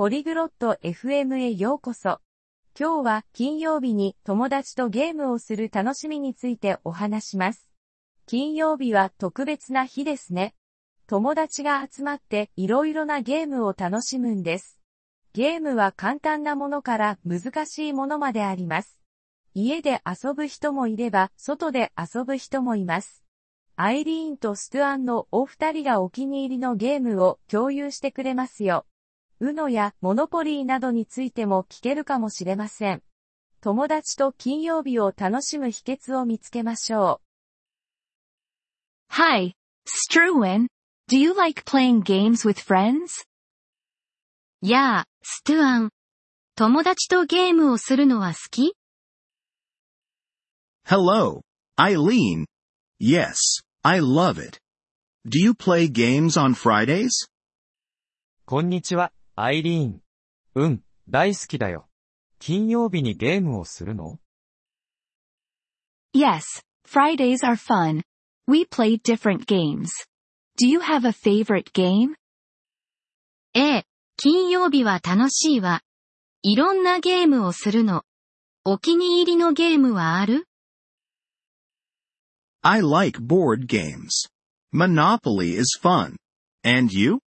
ポリグロット FM へようこそ。今日は金曜日に友達とゲームをする楽しみについてお話します。金曜日は特別な日ですね。友達が集まっていろいろなゲームを楽しむんです。ゲームは簡単なものから難しいものまであります。家で遊ぶ人もいれば、外で遊ぶ人もいます。アイリーンとストゥアンのお二人がお気に入りのゲームを共有してくれますよ。ウノやモノポリーなどについても聞けるかもしれません。友達と金曜日を楽しむ秘訣を見つけましょう。Hi, Struan. Do you like playing games with friends? やあ、ストゥアン。友達とゲームをするのは好き Hello, Eileen. Yes, I love it. Do you play games on Fridays? こんにちは、アイリーン。うん、大好きだよ。金曜日にゲームをするの Yes, Fridays are fun. We play different games. Do you have a favorite game? ええ、金曜日は楽しいわ。いろんなゲームをするの。お気に入りのゲームはある I like board games. Monopoly is fun. And you?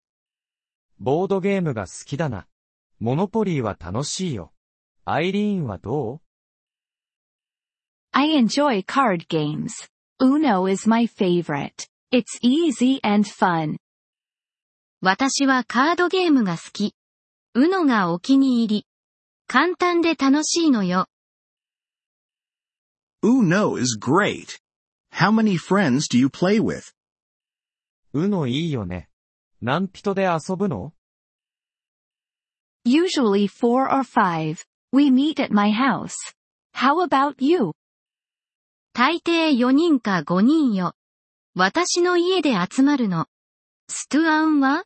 ボードゲームが好きだな。モノポリーは楽しいよ。アイリーンはどう I enjoy card games. Uno is my favorite. It's easy and fun. 私はカードゲームが好き。うのがお気に入り。簡単で楽しいのよ。Uno is great. How many friends do you play with? うのいいよね。何人で遊ぶの Usually four or five. We meet at my house. How about you? 大抵4人か5人よ。私の家で集まるの。ストゥアンは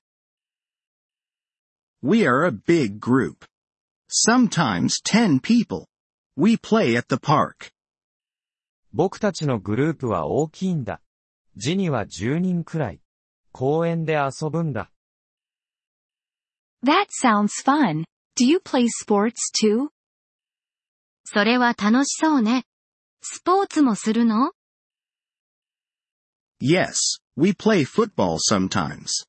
We are a big group. Sometimes 10 people. We play at the park. 僕たちのグループは大きいんだ。ジには10人くらい。公園で遊ぶんだ。That sounds fun. Do you play sports too? それは楽しそうね。スポーツもするの Yes, we play football sometimes.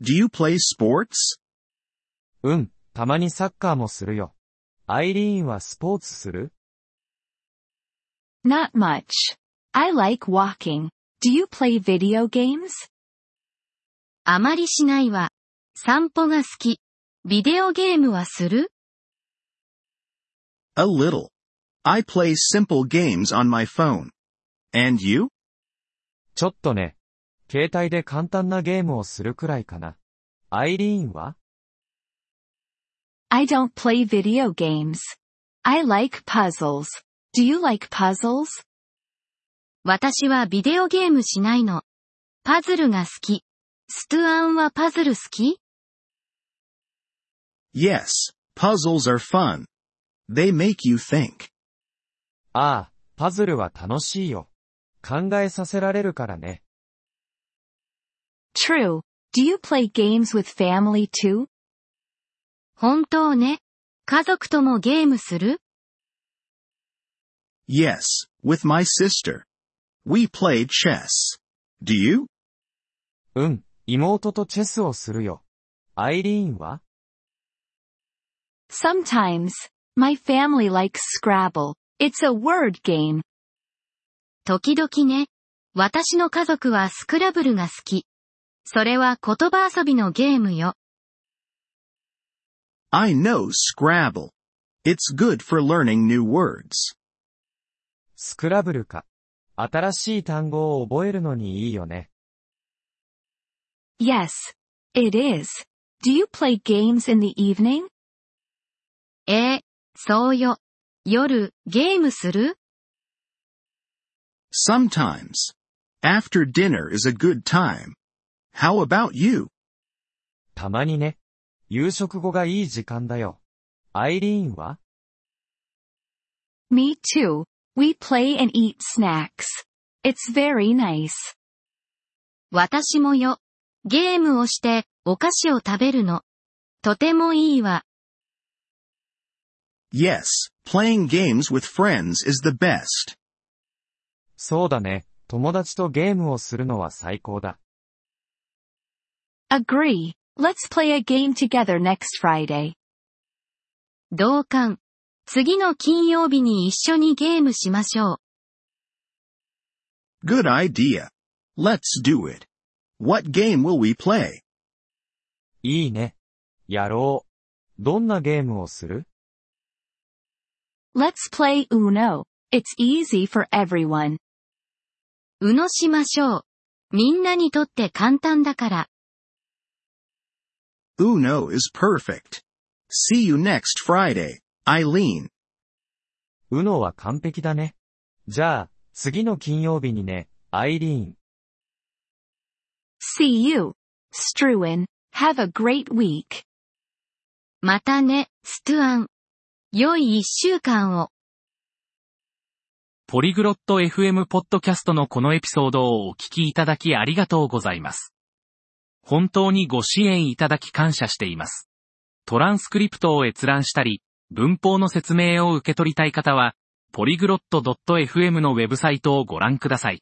Do you play sports? うん、たまにサッカーもするよ。アイリーンはスポーツする Not much. I like walking. Do you play video games? あまりしないわ。散歩が好き。ビデオゲームはする A little. I play simple games on my phone. And you? ちょっとね。携帯で簡単なゲームをするくらいかな。アイリーンは I don't play video games. I like puzzles. Do you like puzzles? 私はビデオゲームしないの。パズルが好き。ストゥアンはパズル好き Yes, puzzles are fun. They make you think. ああ、パズルは楽しいよ。考えさせられるからね。True. Do you play games with family too? 本当ね。家族ともゲームする Yes, with my sister. We play chess. Do you? うん、妹とチェスをするよ。アイリーンは Sometimes, my family likes Scrabble. It's a word game. 時々ね。私の家族はスクラブルが好き。それは言葉遊びのゲームよ。I know Scrabble. It's good for learning new words. スクラブルか。新しい単語を覚えるのにいいよね。Yes, it is. Do you play games in the evening? ええ、そうよ。夜、ゲームする Sometimes. After dinner is a good time. How about you? たまにね。夕食後がいい時間だよ。アイリーンは Me too. We play and eat snacks. It's very nice. 私もよ。 ゲームをして、お菓子を食べるの。とてもいいわ。Yes, playing games with friends is the best. そうだね。友達とゲームをするのは最高だ。Agree. Let's play a game together next Friday. 同感。次の金曜日に一緒にゲームしましょう。Good idea. Let's do it. What game will we play? いいね。やろう。どんなゲームをする Let's play Uno. It's easy for everyone. うのしましょう。みんなにとって簡単だから。Uno is perfect. See you next Friday, Eileen. うのは完璧だね。じゃあ、次の金曜日にね、アイリーン。See you. Struan. Have a great week. またね、ストゥアン。良い一週間を。ポリグロット FM ポッドキャストのこのエピソードをお聞きいただきありがとうございます。本当にご支援いただき感謝しています。トランスクリプトを閲覧したり、文法の説明を受け取りたい方は、ポリグロット .fm のウェブサイトをご覧ください。